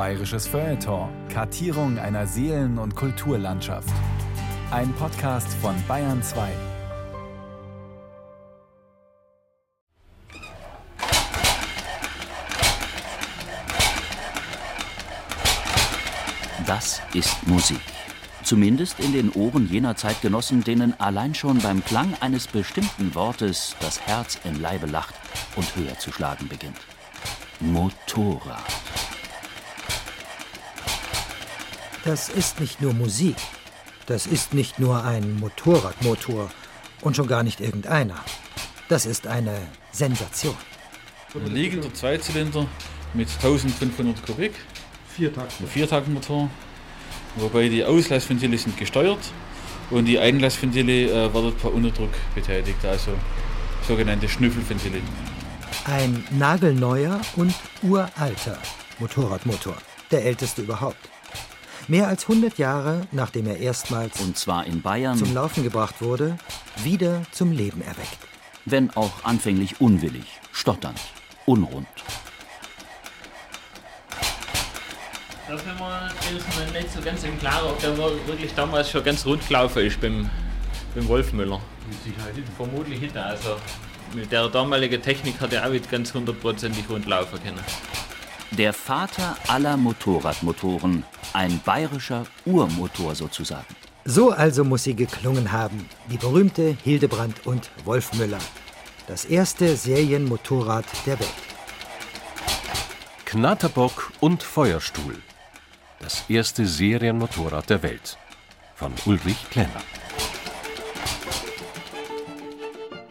Bayerisches Feuilleton. Kartierung einer Seelen- und Kulturlandschaft. Ein Podcast von Bayern 2. Das ist Musik. Zumindest in den Ohren jener Zeitgenossen, denen allein schon beim Klang eines bestimmten Wortes das Herz im Leibe lacht und höher zu schlagen beginnt. Motorrad. Das ist nicht nur Musik. Das ist nicht nur ein Motorradmotor und schon gar nicht irgendeiner. Das ist eine Sensation. Ein liegender Zweizylinder mit 1500 Kubik. Viertakt. Ein Viertaktmotor. Wobei die Auslassventile sind gesteuert und die Einlassventile äh, werden per Unterdruck betätigt, also sogenannte Schnüffelventile. Ein nagelneuer und uralter Motorradmotor. Der älteste überhaupt. Mehr als 100 Jahre nachdem er erstmals Und zwar in Bayern, zum Laufen gebracht wurde, wieder zum Leben erweckt. wenn auch anfänglich unwillig, stotternd, unrund. Da sind wir ist mir nicht so ganz im Klaren, ob der wirklich damals schon ganz rund gelaufen ist beim, beim Wolfmüller. Mit Sicherheit. Vermutlich hinter. Also mit der damaligen Technik hat er auch nicht ganz hundertprozentig rund laufen können. Der Vater aller Motorradmotoren, ein bayerischer Urmotor sozusagen. So also muss sie geklungen haben, die berühmte Hildebrand und Wolfmüller. Das erste Serienmotorrad der Welt. Knatterbock und Feuerstuhl. Das erste Serienmotorrad der Welt. Von Ulrich Klenner.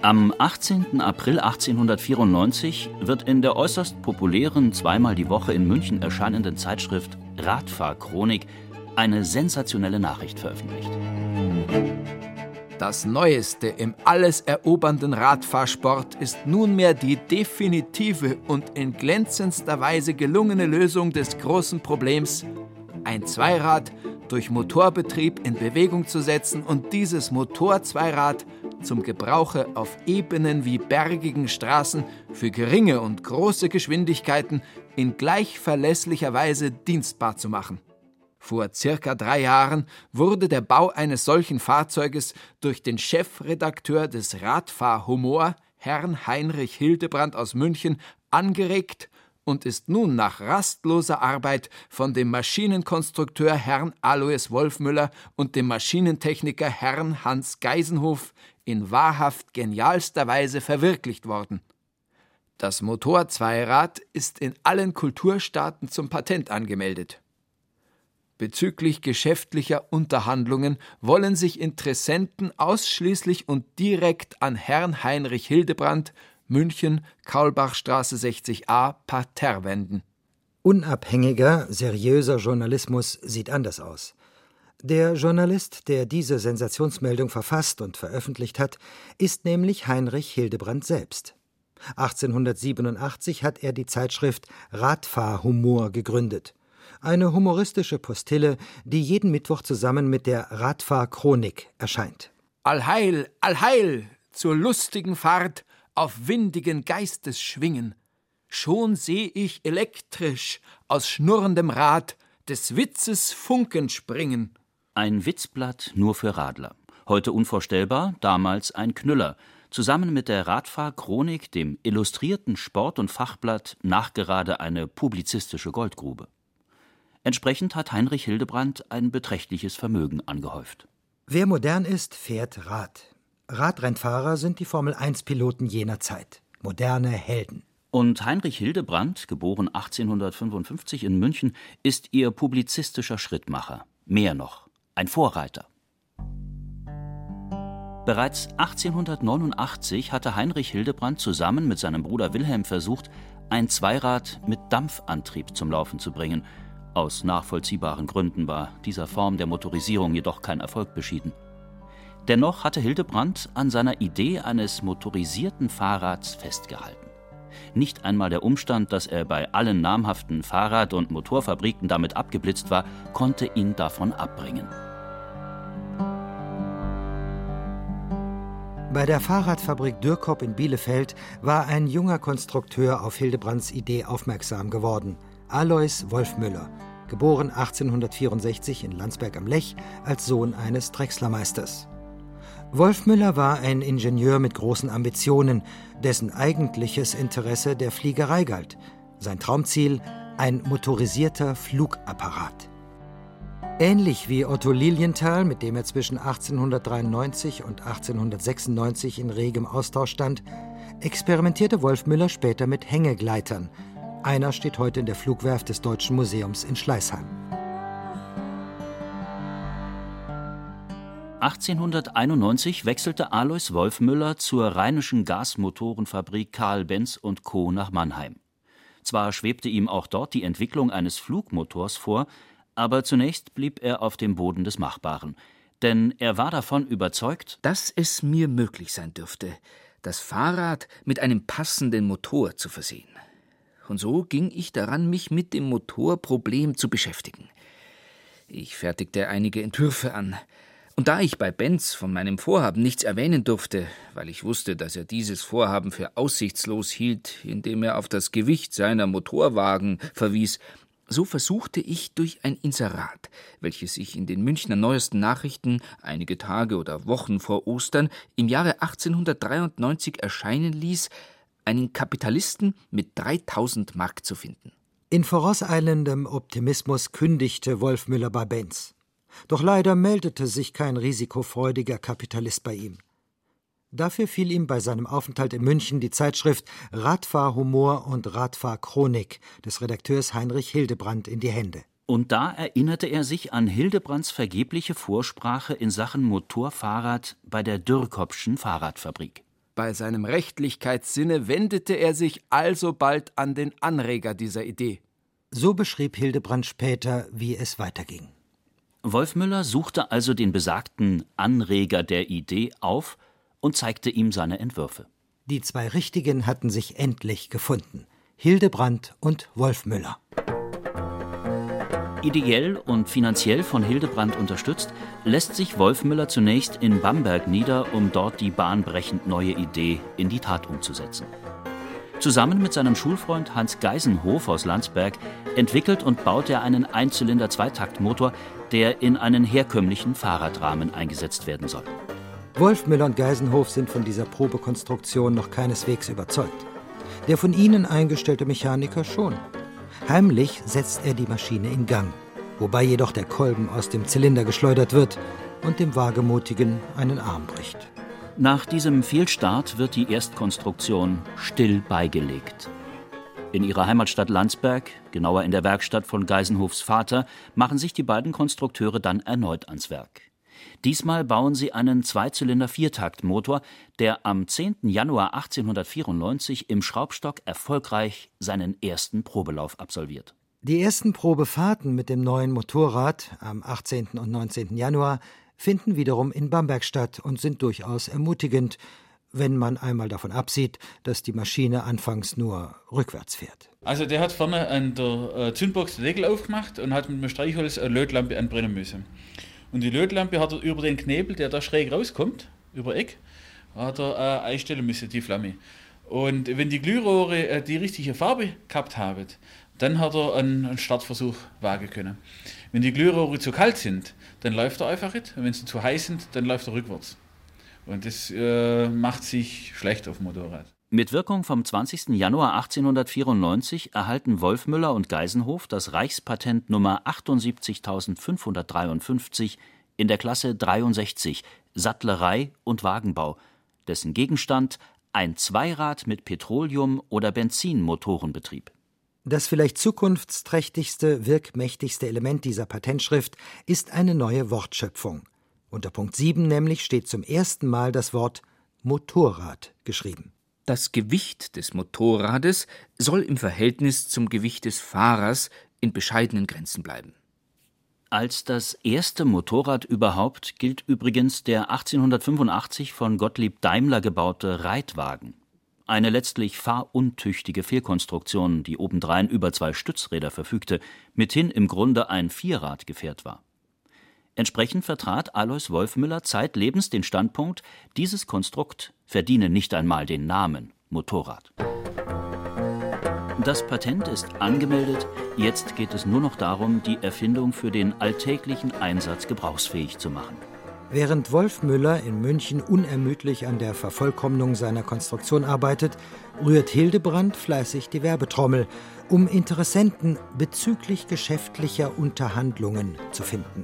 Am 18. April 1894 wird in der äußerst populären, zweimal die Woche in München erscheinenden Zeitschrift Radfahrchronik eine sensationelle Nachricht veröffentlicht. Das Neueste im alles erobernden Radfahrsport ist nunmehr die definitive und in glänzendster Weise gelungene Lösung des großen Problems, ein Zweirad durch Motorbetrieb in Bewegung zu setzen und dieses Motorzweirad zum Gebrauche auf ebenen wie bergigen Straßen für geringe und große Geschwindigkeiten in gleich verlässlicher Weise dienstbar zu machen. Vor circa drei Jahren wurde der Bau eines solchen Fahrzeuges durch den Chefredakteur des Radfahrhumor, Herrn Heinrich Hildebrand aus München, angeregt und ist nun nach rastloser Arbeit von dem Maschinenkonstrukteur Herrn Alois Wolfmüller und dem Maschinentechniker Herrn Hans Geisenhof in wahrhaft genialster Weise verwirklicht worden. Das Motorzweirad ist in allen Kulturstaaten zum Patent angemeldet. Bezüglich geschäftlicher Unterhandlungen wollen sich Interessenten ausschließlich und direkt an Herrn Heinrich Hildebrand, München, Kaulbachstraße 60a, Parterre wenden. Unabhängiger, seriöser Journalismus sieht anders aus. Der Journalist, der diese Sensationsmeldung verfasst und veröffentlicht hat, ist nämlich Heinrich Hildebrand selbst. 1887 hat er die Zeitschrift Radfahrhumor gegründet. Eine humoristische Postille, die jeden Mittwoch zusammen mit der Radfahrchronik erscheint. Allheil, allheil, zur lustigen Fahrt auf windigen Geistesschwingen. Schon seh ich elektrisch aus schnurrendem Rad des Witzes Funken springen. Ein Witzblatt nur für Radler. Heute unvorstellbar, damals ein Knüller. Zusammen mit der Radfahrchronik, dem illustrierten Sport- und Fachblatt, nachgerade eine publizistische Goldgrube. Entsprechend hat Heinrich Hildebrand ein beträchtliches Vermögen angehäuft. Wer modern ist, fährt Rad. Radrennfahrer sind die Formel-1-Piloten jener Zeit. Moderne Helden. Und Heinrich Hildebrand, geboren 1855 in München, ist ihr publizistischer Schrittmacher. Mehr noch, ein Vorreiter. Bereits 1889 hatte Heinrich Hildebrand zusammen mit seinem Bruder Wilhelm versucht, ein Zweirad mit Dampfantrieb zum Laufen zu bringen. Aus nachvollziehbaren Gründen war dieser Form der Motorisierung jedoch kein Erfolg beschieden. Dennoch hatte Hildebrand an seiner Idee eines motorisierten Fahrrads festgehalten. Nicht einmal der Umstand, dass er bei allen namhaften Fahrrad- und Motorfabriken damit abgeblitzt war, konnte ihn davon abbringen. Bei der Fahrradfabrik Dürkop in Bielefeld war ein junger Konstrukteur auf Hildebrands Idee aufmerksam geworden. Alois Wolfmüller, geboren 1864 in Landsberg am Lech als Sohn eines Drechslermeisters. Wolfmüller war ein Ingenieur mit großen Ambitionen, dessen eigentliches Interesse der Fliegerei galt. Sein Traumziel ein motorisierter Flugapparat. Ähnlich wie Otto Lilienthal, mit dem er zwischen 1893 und 1896 in regem Austausch stand, experimentierte Wolfmüller später mit Hängegleitern. Einer steht heute in der Flugwerft des Deutschen Museums in Schleißheim. 1891 wechselte Alois Wolfmüller zur rheinischen Gasmotorenfabrik Karl Benz Co. nach Mannheim. Zwar schwebte ihm auch dort die Entwicklung eines Flugmotors vor, aber zunächst blieb er auf dem Boden des Machbaren. Denn er war davon überzeugt, dass es mir möglich sein dürfte, das Fahrrad mit einem passenden Motor zu versehen. Und so ging ich daran, mich mit dem Motorproblem zu beschäftigen. Ich fertigte einige Entwürfe an, und da ich bei Benz von meinem Vorhaben nichts erwähnen durfte, weil ich wusste, dass er dieses Vorhaben für aussichtslos hielt, indem er auf das Gewicht seiner Motorwagen verwies, so versuchte ich durch ein Inserat, welches ich in den Münchner Neuesten Nachrichten einige Tage oder Wochen vor Ostern im Jahre 1893 erscheinen ließ, einen Kapitalisten mit 3000 Mark zu finden. In vorauseilendem Optimismus kündigte Wolf Müller bei Benz. Doch leider meldete sich kein risikofreudiger Kapitalist bei ihm. Dafür fiel ihm bei seinem Aufenthalt in München die Zeitschrift Radfahrhumor und Radfahrchronik des Redakteurs Heinrich Hildebrand in die Hände. Und da erinnerte er sich an Hildebrands vergebliche Vorsprache in Sachen Motorfahrrad bei der Dürrkopfschen Fahrradfabrik. Bei seinem Rechtlichkeitssinne wendete er sich alsobald an den Anreger dieser Idee. So beschrieb Hildebrand später, wie es weiterging. Wolfmüller suchte also den besagten Anreger der Idee auf und zeigte ihm seine Entwürfe. Die zwei Richtigen hatten sich endlich gefunden: Hildebrand und Wolfmüller. Ideell und finanziell von Hildebrand unterstützt, lässt sich Wolfmüller zunächst in Bamberg nieder, um dort die bahnbrechend neue Idee in die Tat umzusetzen. Zusammen mit seinem Schulfreund Hans Geisenhof aus Landsberg entwickelt und baut er einen Einzylinder-Zweitaktmotor, der in einen herkömmlichen Fahrradrahmen eingesetzt werden soll. Wolfmüller und Geisenhof sind von dieser Probekonstruktion noch keineswegs überzeugt. Der von ihnen eingestellte Mechaniker schon. Heimlich setzt er die Maschine in Gang, wobei jedoch der Kolben aus dem Zylinder geschleudert wird und dem Wagemutigen einen Arm bricht. Nach diesem Fehlstart wird die Erstkonstruktion still beigelegt. In ihrer Heimatstadt Landsberg, genauer in der Werkstatt von Geisenhofs Vater, machen sich die beiden Konstrukteure dann erneut ans Werk. Diesmal bauen sie einen Zweizylinder-Viertaktmotor, der am 10. Januar 1894 im Schraubstock erfolgreich seinen ersten Probelauf absolviert. Die ersten Probefahrten mit dem neuen Motorrad am 18. und 19. Januar finden wiederum in Bamberg statt und sind durchaus ermutigend, wenn man einmal davon absieht, dass die Maschine anfangs nur rückwärts fährt. Also der hat vorne an der äh, Zündbox den Deckel aufgemacht und hat mit dem Streichholz eine Lötlampe anbrennen müssen. Und die Lötlampe hat er über den Knebel, der da schräg rauskommt, über Eck, hat er äh, einstellen müssen, die Flamme. Und wenn die Glührohre äh, die richtige Farbe gehabt haben, dann hat er einen, einen Startversuch wagen können. Wenn die Glührohre zu kalt sind, dann läuft er einfach nicht. Und wenn sie zu heiß sind, dann läuft er rückwärts. Und das äh, macht sich schlecht auf dem Motorrad. Mit Wirkung vom 20. Januar 1894 erhalten Wolfmüller und Geisenhof das Reichspatent Nummer 78553 in der Klasse 63 Sattlerei und Wagenbau, dessen Gegenstand ein Zweirad mit Petroleum- oder Benzinmotorenbetrieb. Das vielleicht zukunftsträchtigste, wirkmächtigste Element dieser Patentschrift ist eine neue Wortschöpfung. Unter Punkt 7 nämlich steht zum ersten Mal das Wort Motorrad geschrieben. Das Gewicht des Motorrades soll im Verhältnis zum Gewicht des Fahrers in bescheidenen Grenzen bleiben. Als das erste Motorrad überhaupt gilt übrigens der 1885 von Gottlieb Daimler gebaute Reitwagen. Eine letztlich fahruntüchtige Fehlkonstruktion, die obendrein über zwei Stützräder verfügte, mithin im Grunde ein Vierradgefährt war. Entsprechend vertrat Alois Wolfmüller zeitlebens den Standpunkt, dieses Konstrukt verdiene nicht einmal den Namen Motorrad. Das Patent ist angemeldet, Jetzt geht es nur noch darum, die Erfindung für den alltäglichen Einsatz gebrauchsfähig zu machen. Während Wolf Müller in München unermüdlich an der Vervollkommnung seiner Konstruktion arbeitet, rührt Hildebrand fleißig die Werbetrommel, um Interessenten bezüglich geschäftlicher Unterhandlungen zu finden.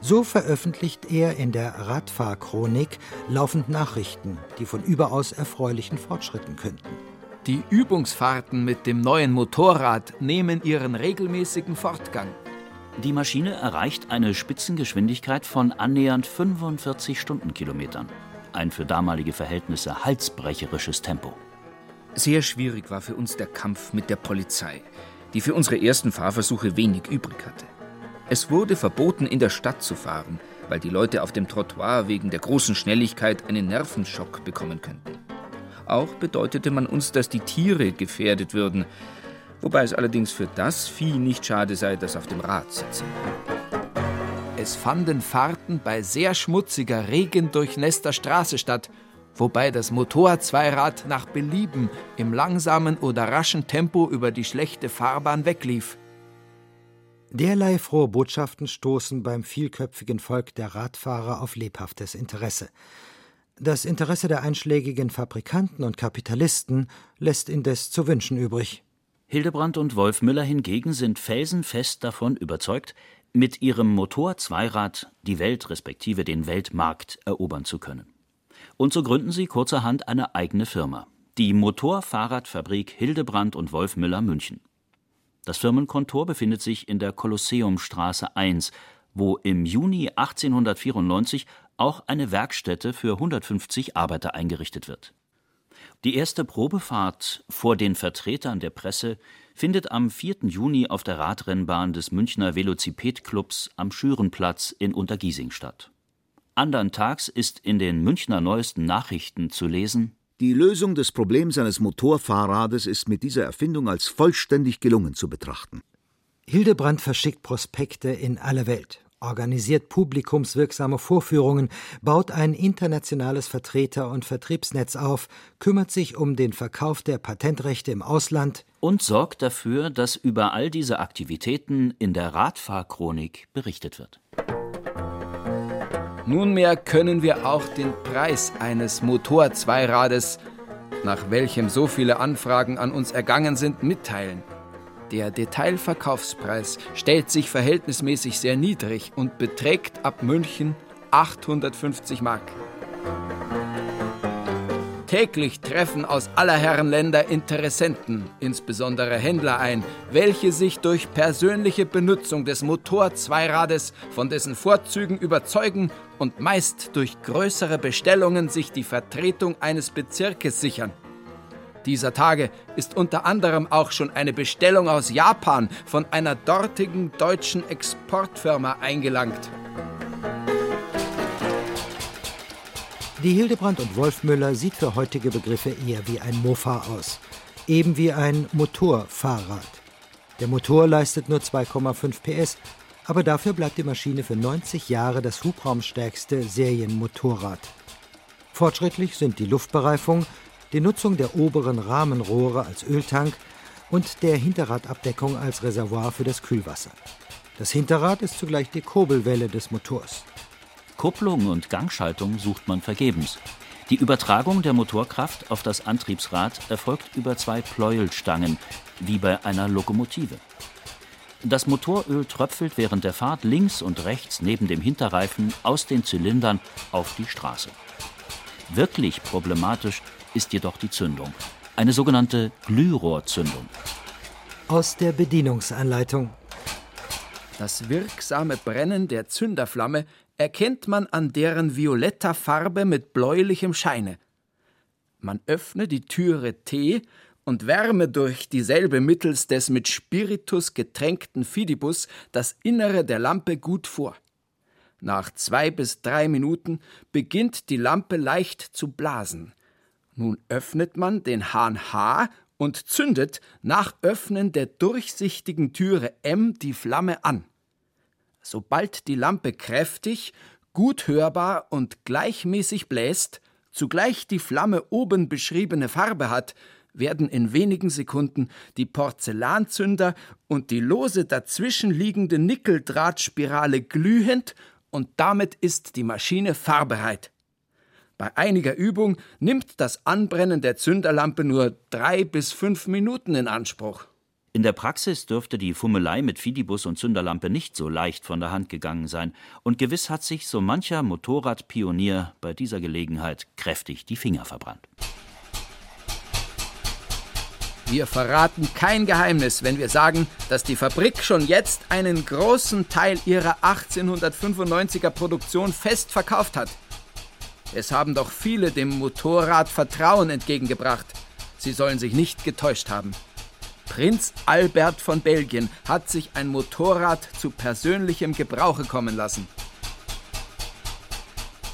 So veröffentlicht er in der Radfahrchronik laufend Nachrichten, die von überaus erfreulichen Fortschritten künden. Die Übungsfahrten mit dem neuen Motorrad nehmen ihren regelmäßigen Fortgang. Die Maschine erreicht eine Spitzengeschwindigkeit von annähernd 45 Stundenkilometern. Ein für damalige Verhältnisse halsbrecherisches Tempo. Sehr schwierig war für uns der Kampf mit der Polizei, die für unsere ersten Fahrversuche wenig übrig hatte. Es wurde verboten, in der Stadt zu fahren, weil die Leute auf dem Trottoir wegen der großen Schnelligkeit einen Nervenschock bekommen könnten. Auch bedeutete man uns, dass die Tiere gefährdet würden, wobei es allerdings für das Vieh nicht schade sei, das auf dem Rad sitze. Es fanden Fahrten bei sehr schmutziger, regendurchnässter Straße statt, wobei das Motorzweirad nach Belieben im langsamen oder raschen Tempo über die schlechte Fahrbahn weglief. Derlei frohe Botschaften stoßen beim vielköpfigen Volk der Radfahrer auf lebhaftes Interesse. Das Interesse der einschlägigen Fabrikanten und Kapitalisten lässt indes zu wünschen übrig. Hildebrand und Wolf Müller hingegen sind felsenfest davon überzeugt, mit ihrem Motor-Zweirad die Welt respektive den Weltmarkt erobern zu können. Und so gründen sie kurzerhand eine eigene Firma, die Motorfahrradfabrik Hildebrand und Wolf Müller München. Das Firmenkontor befindet sich in der Kolosseumstraße 1, wo im Juni 1894 auch eine Werkstätte für 150 Arbeiter eingerichtet wird die erste Probefahrt vor den Vertretern der Presse findet am 4. Juni auf der Radrennbahn des Münchner Velociped-Clubs am Schürenplatz in Untergiesing statt. Andern Tags ist in den Münchner Neuesten Nachrichten zu lesen: Die Lösung des Problems eines Motorfahrrades ist mit dieser Erfindung als vollständig gelungen zu betrachten. Hildebrand verschickt Prospekte in alle Welt organisiert publikumswirksame Vorführungen, baut ein internationales Vertreter- und Vertriebsnetz auf, kümmert sich um den Verkauf der Patentrechte im Ausland und sorgt dafür, dass über all diese Aktivitäten in der Radfahrchronik berichtet wird. Nunmehr können wir auch den Preis eines Motorzweirades, nach welchem so viele Anfragen an uns ergangen sind, mitteilen. Der Detailverkaufspreis stellt sich verhältnismäßig sehr niedrig und beträgt ab München 850 Mark. Täglich treffen aus aller Herren Länder Interessenten, insbesondere Händler ein, welche sich durch persönliche Benutzung des Motorzweirades von dessen Vorzügen überzeugen und meist durch größere Bestellungen sich die Vertretung eines Bezirkes sichern. Dieser Tage ist unter anderem auch schon eine Bestellung aus Japan von einer dortigen deutschen Exportfirma eingelangt. Die Hildebrand und Wolfmüller sieht für heutige Begriffe eher wie ein Mofa aus, eben wie ein Motorfahrrad. Der Motor leistet nur 2,5 PS, aber dafür bleibt die Maschine für 90 Jahre das hubraumstärkste Serienmotorrad. Fortschrittlich sind die Luftbereifung, die Nutzung der oberen Rahmenrohre als Öltank und der Hinterradabdeckung als Reservoir für das Kühlwasser. Das Hinterrad ist zugleich die Kurbelwelle des Motors. Kupplung und Gangschaltung sucht man vergebens. Die Übertragung der Motorkraft auf das Antriebsrad erfolgt über zwei Pleuelstangen, wie bei einer Lokomotive. Das Motoröl tröpfelt während der Fahrt links und rechts neben dem Hinterreifen aus den Zylindern auf die Straße. Wirklich problematisch ist jedoch die Zündung. Eine sogenannte Glührohrzündung. Aus der Bedienungsanleitung. Das wirksame Brennen der Zünderflamme erkennt man an deren violetter Farbe mit bläulichem Scheine. Man öffne die Türe T und wärme durch dieselbe mittels des mit Spiritus getränkten Fidibus das Innere der Lampe gut vor. Nach zwei bis drei Minuten beginnt die Lampe leicht zu blasen. Nun öffnet man den Hahn H und zündet nach Öffnen der durchsichtigen Türe M die Flamme an. Sobald die Lampe kräftig, gut hörbar und gleichmäßig bläst, zugleich die Flamme oben beschriebene Farbe hat, werden in wenigen Sekunden die Porzellanzünder und die lose dazwischenliegende Nickeldrahtspirale glühend und damit ist die Maschine fahrbereit. Bei einiger Übung nimmt das Anbrennen der Zünderlampe nur drei bis fünf Minuten in Anspruch. In der Praxis dürfte die Fummelei mit Fidibus und Zünderlampe nicht so leicht von der Hand gegangen sein, und gewiss hat sich so mancher Motorradpionier bei dieser Gelegenheit kräftig die Finger verbrannt. Wir verraten kein Geheimnis, wenn wir sagen, dass die Fabrik schon jetzt einen großen Teil ihrer 1895er Produktion fest verkauft hat. Es haben doch viele dem Motorrad Vertrauen entgegengebracht. Sie sollen sich nicht getäuscht haben. Prinz Albert von Belgien hat sich ein Motorrad zu persönlichem Gebrauche kommen lassen.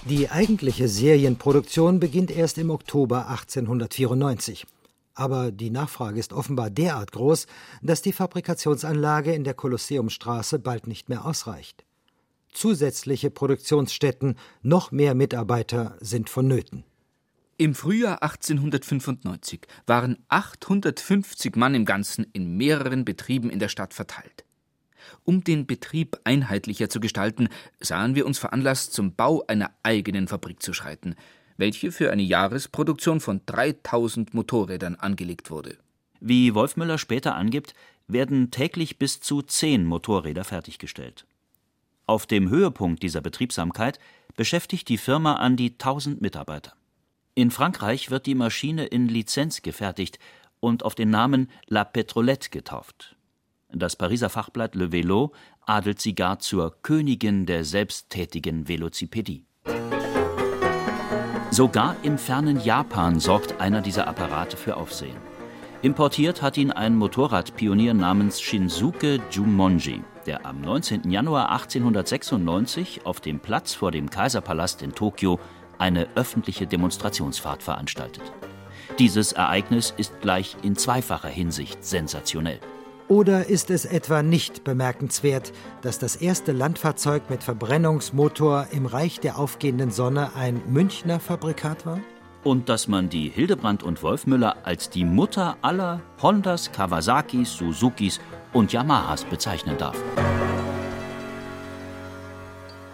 Die eigentliche Serienproduktion beginnt erst im Oktober 1894. Aber die Nachfrage ist offenbar derart groß, dass die Fabrikationsanlage in der Kolosseumstraße bald nicht mehr ausreicht. Zusätzliche Produktionsstätten, noch mehr Mitarbeiter sind vonnöten. Im Frühjahr 1895 waren 850 Mann im Ganzen in mehreren Betrieben in der Stadt verteilt. Um den Betrieb einheitlicher zu gestalten, sahen wir uns veranlasst, zum Bau einer eigenen Fabrik zu schreiten – welche für eine Jahresproduktion von 3000 Motorrädern angelegt wurde. Wie Wolfmüller später angibt, werden täglich bis zu zehn Motorräder fertiggestellt. Auf dem Höhepunkt dieser Betriebsamkeit beschäftigt die Firma an die 1000 Mitarbeiter. In Frankreich wird die Maschine in Lizenz gefertigt und auf den Namen La Petrolette getauft. Das Pariser Fachblatt Le Vélo adelt sie gar zur Königin der selbsttätigen Velocipedie. Sogar im fernen Japan sorgt einer dieser Apparate für Aufsehen. Importiert hat ihn ein Motorradpionier namens Shinsuke Jumonji, der am 19. Januar 1896 auf dem Platz vor dem Kaiserpalast in Tokio eine öffentliche Demonstrationsfahrt veranstaltet. Dieses Ereignis ist gleich in zweifacher Hinsicht sensationell. Oder ist es etwa nicht bemerkenswert, dass das erste Landfahrzeug mit Verbrennungsmotor im Reich der aufgehenden Sonne ein Münchner Fabrikat war? Und dass man die Hildebrand und Wolfmüller als die Mutter aller Hondas, Kawasakis, Suzukis und Yamahas bezeichnen darf.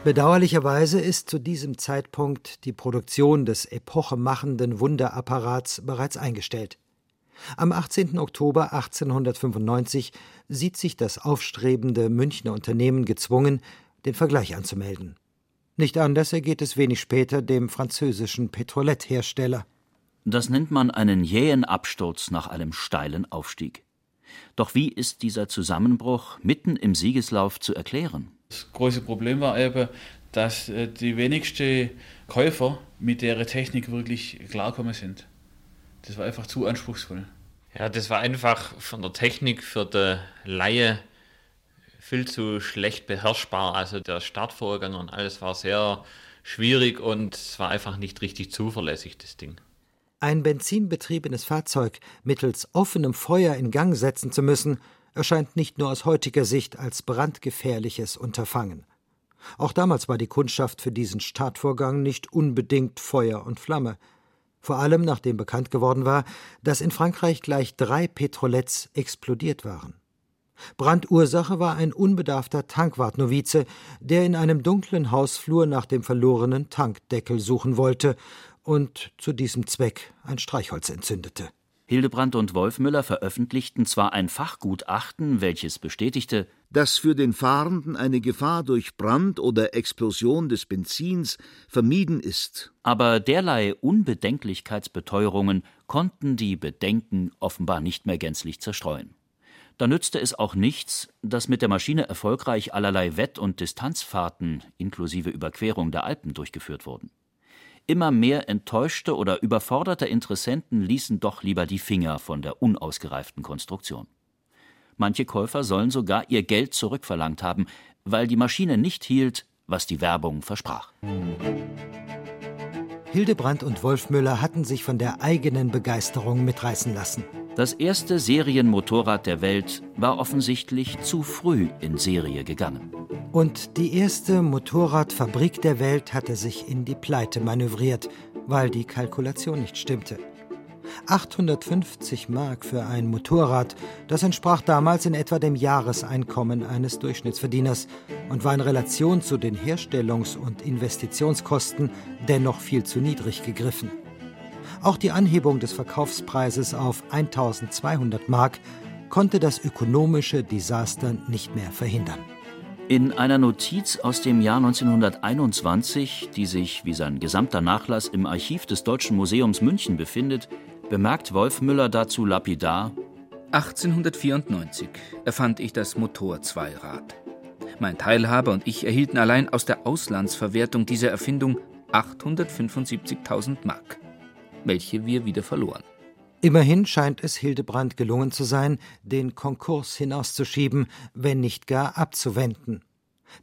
Bedauerlicherweise ist zu diesem Zeitpunkt die Produktion des epochemachenden Wunderapparats bereits eingestellt. Am 18. Oktober 1895 sieht sich das aufstrebende Münchner Unternehmen gezwungen, den Vergleich anzumelden. Nicht anders ergeht es wenig später dem französischen Petrolette-Hersteller. Das nennt man einen jähen Absturz nach einem steilen Aufstieg. Doch wie ist dieser Zusammenbruch mitten im Siegeslauf zu erklären? Das große Problem war eben, dass äh, die wenigsten Käufer mit der Technik wirklich klarkommen sind. Das war einfach zu anspruchsvoll. Ja, das war einfach von der Technik für die Laie viel zu schlecht beherrschbar. Also der Startvorgang und alles war sehr schwierig und es war einfach nicht richtig zuverlässig, das Ding. Ein benzinbetriebenes Fahrzeug mittels offenem Feuer in Gang setzen zu müssen, erscheint nicht nur aus heutiger Sicht als brandgefährliches Unterfangen. Auch damals war die Kundschaft für diesen Startvorgang nicht unbedingt Feuer und Flamme vor allem nachdem bekannt geworden war, dass in Frankreich gleich drei Petrolets explodiert waren. Brandursache war ein unbedarfter Tankwartnovize, der in einem dunklen Hausflur nach dem verlorenen Tankdeckel suchen wollte und zu diesem Zweck ein Streichholz entzündete. Hildebrand und Wolfmüller veröffentlichten zwar ein Fachgutachten, welches bestätigte, dass für den Fahrenden eine Gefahr durch Brand oder Explosion des Benzins vermieden ist. Aber derlei Unbedenklichkeitsbeteuerungen konnten die Bedenken offenbar nicht mehr gänzlich zerstreuen. Da nützte es auch nichts, dass mit der Maschine erfolgreich allerlei Wett- und Distanzfahrten inklusive Überquerung der Alpen durchgeführt wurden. Immer mehr enttäuschte oder überforderte Interessenten ließen doch lieber die Finger von der unausgereiften Konstruktion. Manche Käufer sollen sogar ihr Geld zurückverlangt haben, weil die Maschine nicht hielt, was die Werbung versprach. Hildebrand und Wolfmüller hatten sich von der eigenen Begeisterung mitreißen lassen. Das erste Serienmotorrad der Welt war offensichtlich zu früh in Serie gegangen. Und die erste Motorradfabrik der Welt hatte sich in die Pleite manövriert, weil die Kalkulation nicht stimmte. 850 Mark für ein Motorrad, das entsprach damals in etwa dem Jahreseinkommen eines Durchschnittsverdieners und war in Relation zu den Herstellungs- und Investitionskosten dennoch viel zu niedrig gegriffen. Auch die Anhebung des Verkaufspreises auf 1200 Mark konnte das ökonomische Desaster nicht mehr verhindern. In einer Notiz aus dem Jahr 1921, die sich wie sein gesamter Nachlass im Archiv des Deutschen Museums München befindet, bemerkt Wolf Müller dazu lapidar 1894 erfand ich das Motorzweirad. Mein Teilhaber und ich erhielten allein aus der Auslandsverwertung dieser Erfindung 875.000 Mark, welche wir wieder verloren. Immerhin scheint es Hildebrand gelungen zu sein, den Konkurs hinauszuschieben, wenn nicht gar abzuwenden.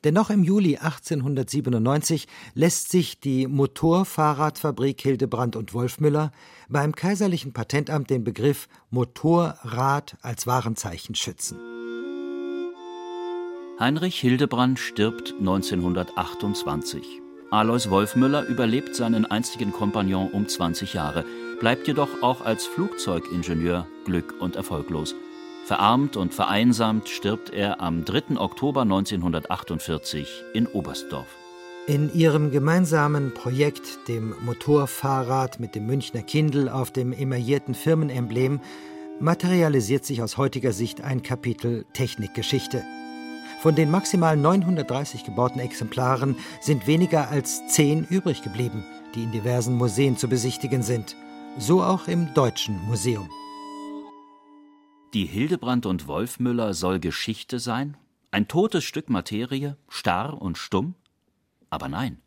Denn noch im Juli 1897 lässt sich die Motorfahrradfabrik Hildebrand und Wolfmüller beim Kaiserlichen Patentamt den Begriff Motorrad als Warenzeichen schützen. Heinrich Hildebrand stirbt 1928. Alois Wolfmüller überlebt seinen einstigen Kompagnon um 20 Jahre, bleibt jedoch auch als Flugzeugingenieur glück- und erfolglos. Verarmt und vereinsamt stirbt er am 3. Oktober 1948 in Oberstdorf. In ihrem gemeinsamen Projekt, dem Motorfahrrad mit dem Münchner Kindl auf dem emaillierten Firmenemblem, materialisiert sich aus heutiger Sicht ein Kapitel Technikgeschichte. Von den maximal 930 gebauten Exemplaren sind weniger als zehn übrig geblieben, die in diversen Museen zu besichtigen sind. So auch im Deutschen Museum. Die Hildebrand und Wolfmüller soll Geschichte sein? Ein totes Stück Materie, starr und stumm? Aber nein.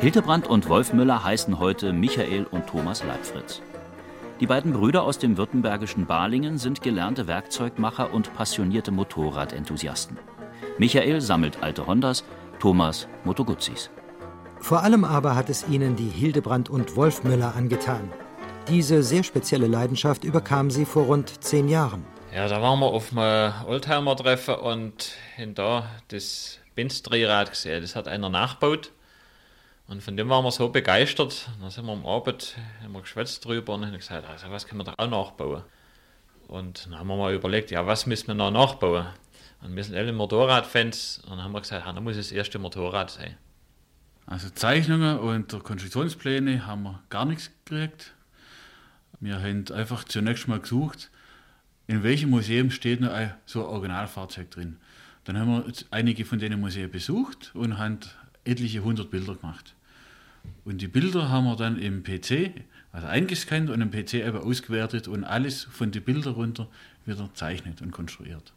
Hildebrand und Wolfmüller heißen heute Michael und Thomas Leibfritz. Die beiden Brüder aus dem württembergischen Balingen sind gelernte Werkzeugmacher und passionierte Motorradenthusiasten. Michael sammelt alte Hondas, Thomas Moto Guzzis. Vor allem aber hat es ihnen die Hildebrand und Wolfmüller angetan. Diese sehr spezielle Leidenschaft überkam sie vor rund zehn Jahren. Ja, da waren wir auf einem Oldtimer-Treffen und hin da das Benz-Drehrad gesehen. Das hat einer nachgebaut. Und von dem waren wir so begeistert. Dann sind wir am Abend haben wir geschwätzt drüber und haben gesagt, also was können wir da auch nachbauen? Und dann haben wir mal überlegt, ja, was müssen wir noch nachbauen? Und wir sind alle Motorradfans und dann haben wir gesagt, ja, dann muss das erste Motorrad sein. Also Zeichnungen und Konstruktionspläne haben wir gar nichts gekriegt. Wir haben einfach zunächst mal gesucht, in welchem Museum steht noch ein so ein Originalfahrzeug drin. Dann haben wir einige von den Museen besucht und haben etliche hundert Bilder gemacht. Und die Bilder haben wir dann im PC, also eingescannt und im PC eben ausgewertet und alles von den Bildern runter wieder zeichnet und konstruiert.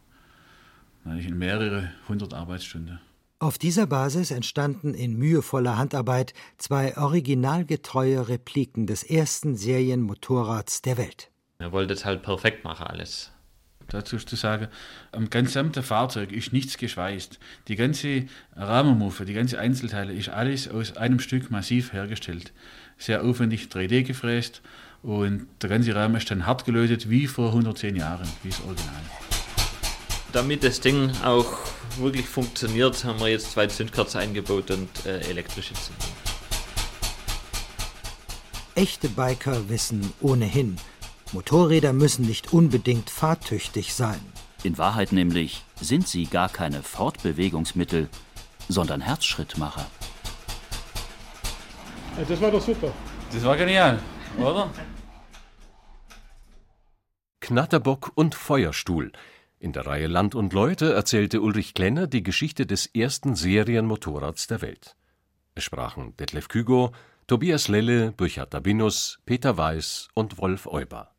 Eigentlich in mehrere hundert Arbeitsstunden. Auf dieser Basis entstanden in mühevoller Handarbeit zwei originalgetreue Repliken des ersten Serienmotorrads der Welt. Er wollte es halt perfekt machen, alles. Dazu ist zu sagen, am gesamten Fahrzeug ist nichts geschweißt. Die ganze Rahmenmuffe, die ganze Einzelteile ist alles aus einem Stück massiv hergestellt. Sehr aufwendig 3D gefräst und der ganze Rahmen ist dann hart gelötet wie vor 110 Jahren, wie das Original. Damit das Ding auch wirklich funktioniert, haben wir jetzt zwei Zündkerzen eingebaut und äh, elektrische Zündung. Echte Biker wissen ohnehin, Motorräder müssen nicht unbedingt fahrtüchtig sein. In Wahrheit nämlich sind sie gar keine Fortbewegungsmittel, sondern Herzschrittmacher. Das war doch super. Das war genial, oder? Knatterbock und Feuerstuhl. In der Reihe Land und Leute erzählte Ulrich Klenner die Geschichte des ersten Serienmotorrads der Welt. Es sprachen Detlef Kügo, Tobias Lelle, Burchard Dabinus, Peter Weiß und Wolf Euber.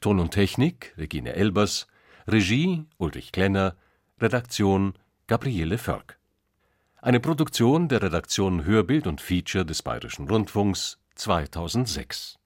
Ton und Technik Regine Elbers, Regie Ulrich Klenner, Redaktion Gabriele Förk. Eine Produktion der Redaktion Hörbild und Feature des Bayerischen Rundfunks 2006